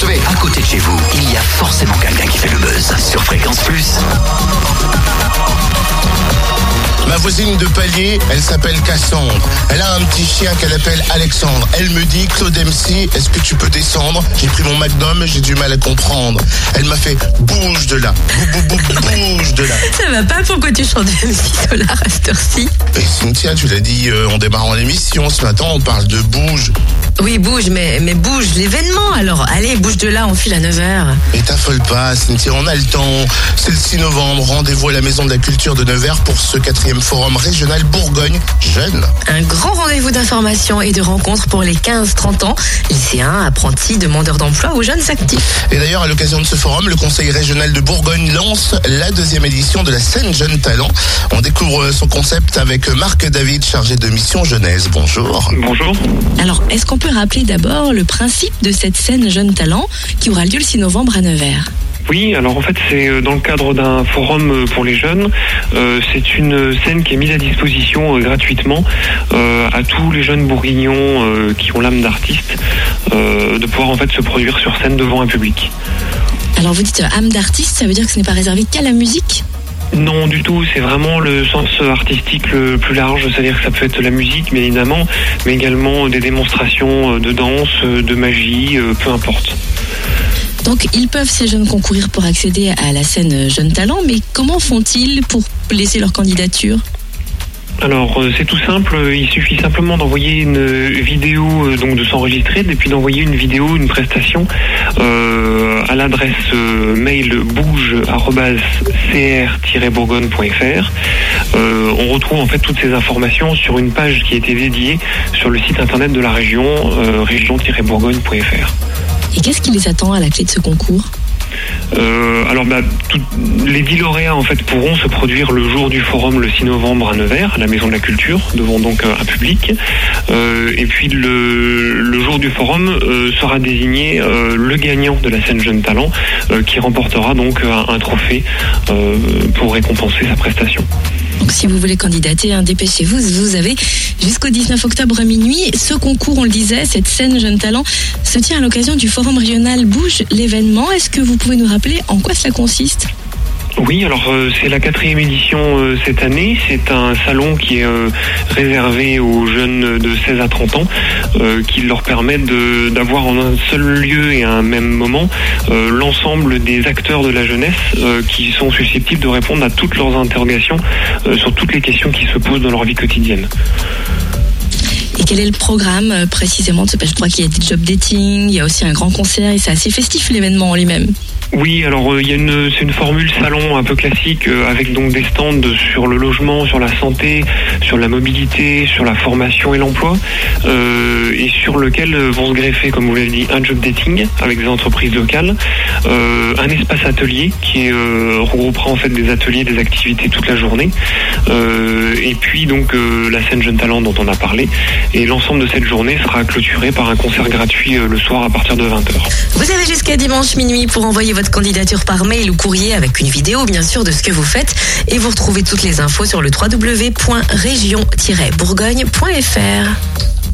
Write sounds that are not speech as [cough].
Recevez. À côté de chez vous, il y a forcément quelqu'un qui fait le buzz. Sur Fréquence Plus. Ma voisine de palier, elle s'appelle Cassandre. Elle a un petit chien qu'elle appelle Alexandre. Elle me dit, Claude MC, est-ce que tu peux descendre? J'ai pris mon Magnum, j'ai du mal à comprendre. Elle m'a fait, bouge de là. Bou, bou, bou, bouge de là. [laughs] Ça va pas? Pourquoi tu chantes MC Solar à cette heure-ci Et Cynthia, tu l'as dit euh, en démarrant l'émission. Ce matin, on parle de bouge. Oui, bouge, mais, mais bouge l'événement alors. Allez, bouge de là, on file à 9h. Et t'affole pas, Cynthia, on a le temps. C'est le 6 novembre. Rendez-vous à la Maison de la Culture de Nevers pour ce quatrième forum régional Bourgogne Jeune. Un grand rendez-vous d'information et de rencontres pour les 15-30 ans, lycéens, apprentis, demandeurs d'emploi ou jeunes actifs. Et d'ailleurs, à l'occasion de ce forum, le Conseil régional de Bourgogne lance la deuxième édition de la scène Jeune Talent. On découvre son concept avec Marc David, chargé de mission jeunesse. Bonjour. Bonjour. Alors, est-ce qu'on peut rappeler d'abord le principe de cette scène Jeune Talent qui aura lieu le 6 novembre à Nevers Oui, alors en fait c'est euh, dans le cadre d'un forum euh, pour les jeunes. Euh, c'est une scène qui est mise à disposition euh, gratuitement euh, à tous les jeunes bourguignons qui ont l'âme d'artiste de pouvoir en fait se produire sur scène devant un public. Alors, vous dites âme d'artiste, ça veut dire que ce n'est pas réservé qu'à la musique? Non, du tout. C'est vraiment le sens artistique le plus large. C'est-à-dire que ça peut être la musique, bien évidemment, mais également des démonstrations euh, de danse, euh, de magie, euh, peu importe. Donc, ils peuvent, ces jeunes, concourir pour accéder à la scène Jeune Talent, mais comment font-ils pour laisser leur candidature? Alors euh, c'est tout simple, il suffit simplement d'envoyer une vidéo, euh, donc de s'enregistrer, et puis d'envoyer une vidéo, une prestation euh, à l'adresse mail bouge-cr-bourgogne.fr. On retrouve en fait toutes ces informations sur une page qui a été dédiée sur le site internet de la région, région-bourgogne.fr. Et qu'est-ce qui les attend à la clé de ce concours? Euh, alors, bah, les 10 lauréats en fait pourront se produire le jour du forum le 6 novembre à Nevers, à la Maison de la Culture, devant donc euh, un public. Euh, et puis le, jour du forum sera désigné le gagnant de la scène Jeune Talent, qui remportera donc un, trophée pour récompenser sa prestation. Donc si vous voulez candidater, dépêchez-vous, vous avez jusqu'au 19 octobre à minuit. Ce concours, on le disait, cette scène Jeune Talent se tient à l'occasion du forum régional Bouge l'événement. Est-ce que vous pouvez nous rappeler en quoi cela consiste? Oui, alors euh, c'est la quatrième édition euh, cette année. C'est un salon qui est euh, réservé aux jeunes de 16 à 30 ans, qui leur permet d'avoir en un seul lieu et à un même moment l'ensemble des acteurs de la jeunesse qui sont susceptibles de répondre à toutes leurs interrogations sur toutes les questions qui se posent dans leur vie quotidienne. Et quel est le programme précisément? Ce Je crois qu'il y a des job dating, il y a aussi un grand concert et c'est assez festif l'événement en lui-même. Oui, alors euh, il y a une c'est une formule salon un peu classique euh, avec donc des stands sur le logement, sur la santé, sur la mobilité, sur la formation et l'emploi, euh, et sur lequel euh, vont se greffer, comme vous l'avez dit, un job dating avec des entreprises locales, euh, un espace atelier qui euh, regroupera en fait des ateliers, des activités toute la journée, et puis donc la scène Jeune Talent dont on a parlé, et l'ensemble de cette journée sera clôturé par un concert gratuit le soir à partir de 20h. Vous avez jusqu'à dimanche minuit pour envoyer votre candidature par mail ou courrier avec une vidéo bien sûr de ce que vous faites et vous retrouvez toutes les infos sur le www.région-bourgogne.fr.